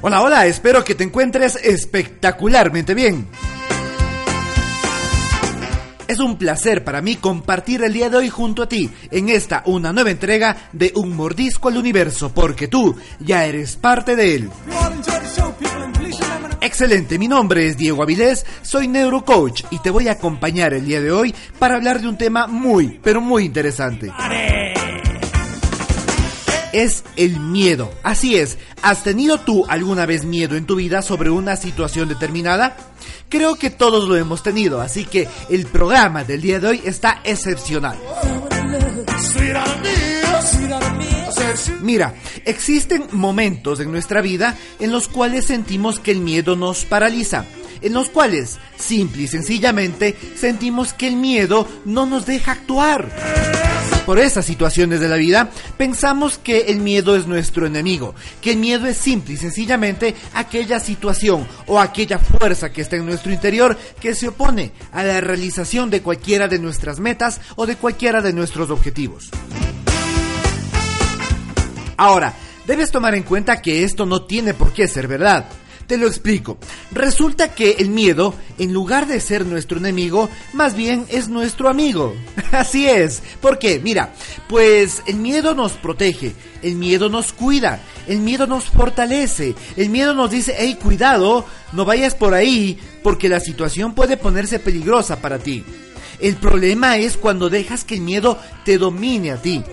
Hola, hola, espero que te encuentres espectacularmente bien. Es un placer para mí compartir el día de hoy junto a ti en esta una nueva entrega de Un Mordisco al Universo, porque tú ya eres parte de él. Excelente, mi nombre es Diego Avilés, soy neurocoach y te voy a acompañar el día de hoy para hablar de un tema muy, pero muy interesante es el miedo. Así es, ¿has tenido tú alguna vez miedo en tu vida sobre una situación determinada? Creo que todos lo hemos tenido, así que el programa del día de hoy está excepcional. Mira, existen momentos en nuestra vida en los cuales sentimos que el miedo nos paraliza en los cuales, simple y sencillamente, sentimos que el miedo no nos deja actuar por esas situaciones de la vida, pensamos que el miedo es nuestro enemigo, que el miedo es simple y sencillamente aquella situación o aquella fuerza que está en nuestro interior que se opone a la realización de cualquiera de nuestras metas o de cualquiera de nuestros objetivos. Ahora, debes tomar en cuenta que esto no tiene por qué ser verdad. Te lo explico. Resulta que el miedo, en lugar de ser nuestro enemigo, más bien es nuestro amigo. Así es. ¿Por qué? Mira, pues el miedo nos protege, el miedo nos cuida, el miedo nos fortalece, el miedo nos dice, hey, cuidado, no vayas por ahí, porque la situación puede ponerse peligrosa para ti. El problema es cuando dejas que el miedo te domine a ti.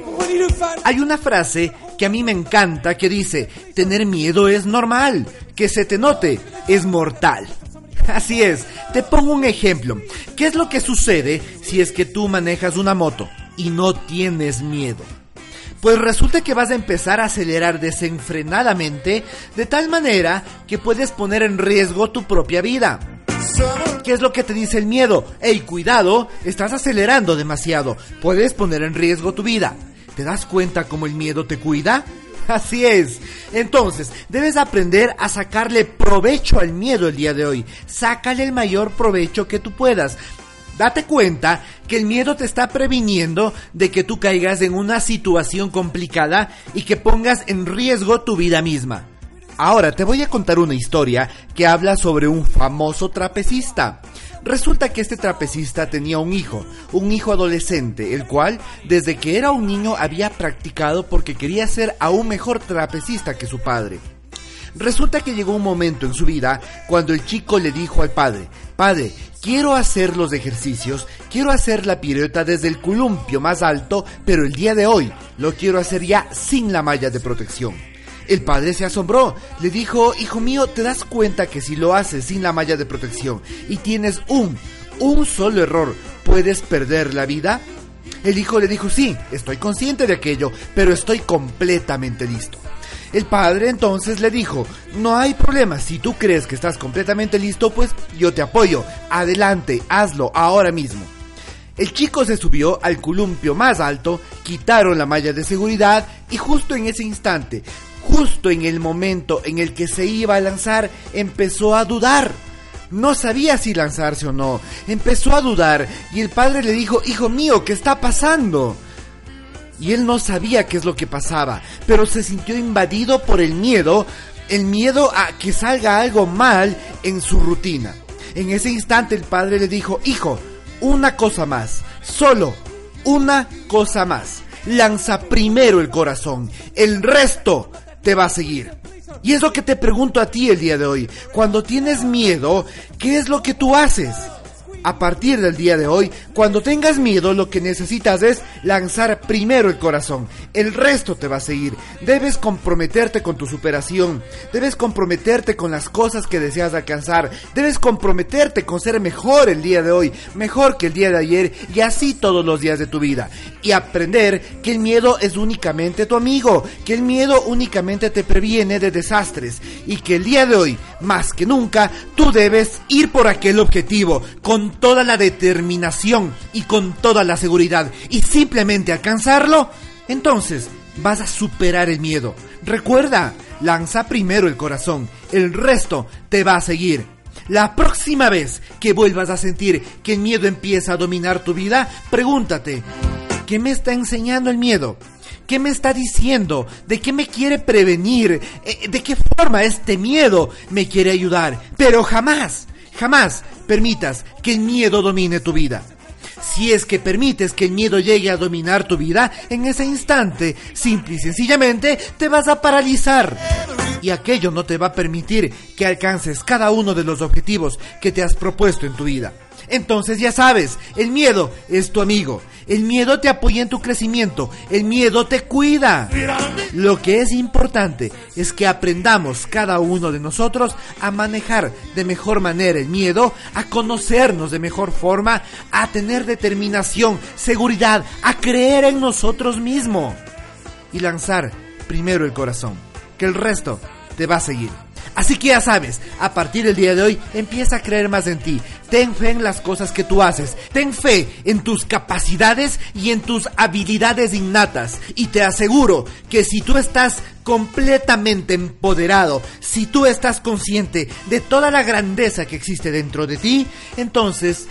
Hay una frase que a mí me encanta que dice, tener miedo es normal, que se te note es mortal. Así es, te pongo un ejemplo. ¿Qué es lo que sucede si es que tú manejas una moto y no tienes miedo? Pues resulta que vas a empezar a acelerar desenfrenadamente de tal manera que puedes poner en riesgo tu propia vida. ¿Qué es lo que te dice el miedo? ¡Ey, cuidado! Estás acelerando demasiado. Puedes poner en riesgo tu vida. ¿Te das cuenta cómo el miedo te cuida? Así es. Entonces, debes aprender a sacarle provecho al miedo el día de hoy. Sácale el mayor provecho que tú puedas. Date cuenta que el miedo te está previniendo de que tú caigas en una situación complicada y que pongas en riesgo tu vida misma. Ahora te voy a contar una historia que habla sobre un famoso trapecista. Resulta que este trapecista tenía un hijo, un hijo adolescente, el cual desde que era un niño había practicado porque quería ser aún mejor trapecista que su padre. Resulta que llegó un momento en su vida cuando el chico le dijo al padre, Padre, quiero hacer los ejercicios, quiero hacer la pirueta desde el columpio más alto, pero el día de hoy lo quiero hacer ya sin la malla de protección. El padre se asombró. Le dijo, hijo mío, ¿te das cuenta que si lo haces sin la malla de protección y tienes un, un solo error, puedes perder la vida? El hijo le dijo, sí, estoy consciente de aquello, pero estoy completamente listo. El padre entonces le dijo, no hay problema, si tú crees que estás completamente listo, pues yo te apoyo, adelante, hazlo ahora mismo. El chico se subió al columpio más alto, quitaron la malla de seguridad y justo en ese instante justo en el momento en el que se iba a lanzar, empezó a dudar. No sabía si lanzarse o no. Empezó a dudar y el padre le dijo, hijo mío, ¿qué está pasando? Y él no sabía qué es lo que pasaba, pero se sintió invadido por el miedo, el miedo a que salga algo mal en su rutina. En ese instante el padre le dijo, hijo, una cosa más, solo una cosa más. Lanza primero el corazón, el resto te va a seguir. Y es lo que te pregunto a ti el día de hoy. Cuando tienes miedo, ¿qué es lo que tú haces? A partir del día de hoy, cuando tengas miedo, lo que necesitas es lanzar primero el corazón. El resto te va a seguir. Debes comprometerte con tu superación. Debes comprometerte con las cosas que deseas alcanzar. Debes comprometerte con ser mejor el día de hoy, mejor que el día de ayer y así todos los días de tu vida. Y aprender que el miedo es únicamente tu amigo, que el miedo únicamente te previene de desastres y que el día de hoy, más que nunca, tú debes ir por aquel objetivo con toda la determinación y con toda la seguridad y simplemente alcanzarlo, entonces vas a superar el miedo. Recuerda, lanza primero el corazón, el resto te va a seguir. La próxima vez que vuelvas a sentir que el miedo empieza a dominar tu vida, pregúntate, ¿qué me está enseñando el miedo? ¿Qué me está diciendo? ¿De qué me quiere prevenir? Eh, ¿De qué forma este miedo me quiere ayudar? Pero jamás, jamás permitas que el miedo domine tu vida. Si es que permites que el miedo llegue a dominar tu vida, en ese instante, simple y sencillamente, te vas a paralizar. Y aquello no te va a permitir que alcances cada uno de los objetivos que te has propuesto en tu vida. Entonces ya sabes, el miedo es tu amigo. El miedo te apoya en tu crecimiento. El miedo te cuida. Lo que es importante es que aprendamos cada uno de nosotros a manejar de mejor manera el miedo, a conocernos de mejor forma, a tener determinación, seguridad, a creer en nosotros mismos y lanzar primero el corazón, que el resto te va a seguir. Así que ya sabes, a partir del día de hoy empieza a creer más en ti. Ten fe en las cosas que tú haces. Ten fe en tus capacidades y en tus habilidades innatas. Y te aseguro que si tú estás completamente empoderado, si tú estás consciente de toda la grandeza que existe dentro de ti, entonces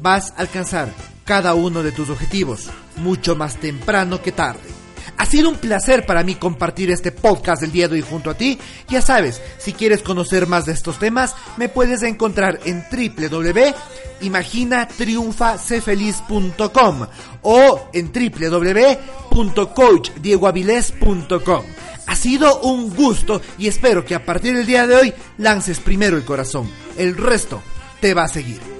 vas a alcanzar cada uno de tus objetivos mucho más temprano que tarde. Ha sido un placer para mí compartir este podcast del día de hoy junto a ti. Ya sabes, si quieres conocer más de estos temas, me puedes encontrar en www.imaginatriunfacefeliz.com o en www.coachdiegoaviles.com. Ha sido un gusto y espero que a partir del día de hoy lances primero el corazón. El resto te va a seguir.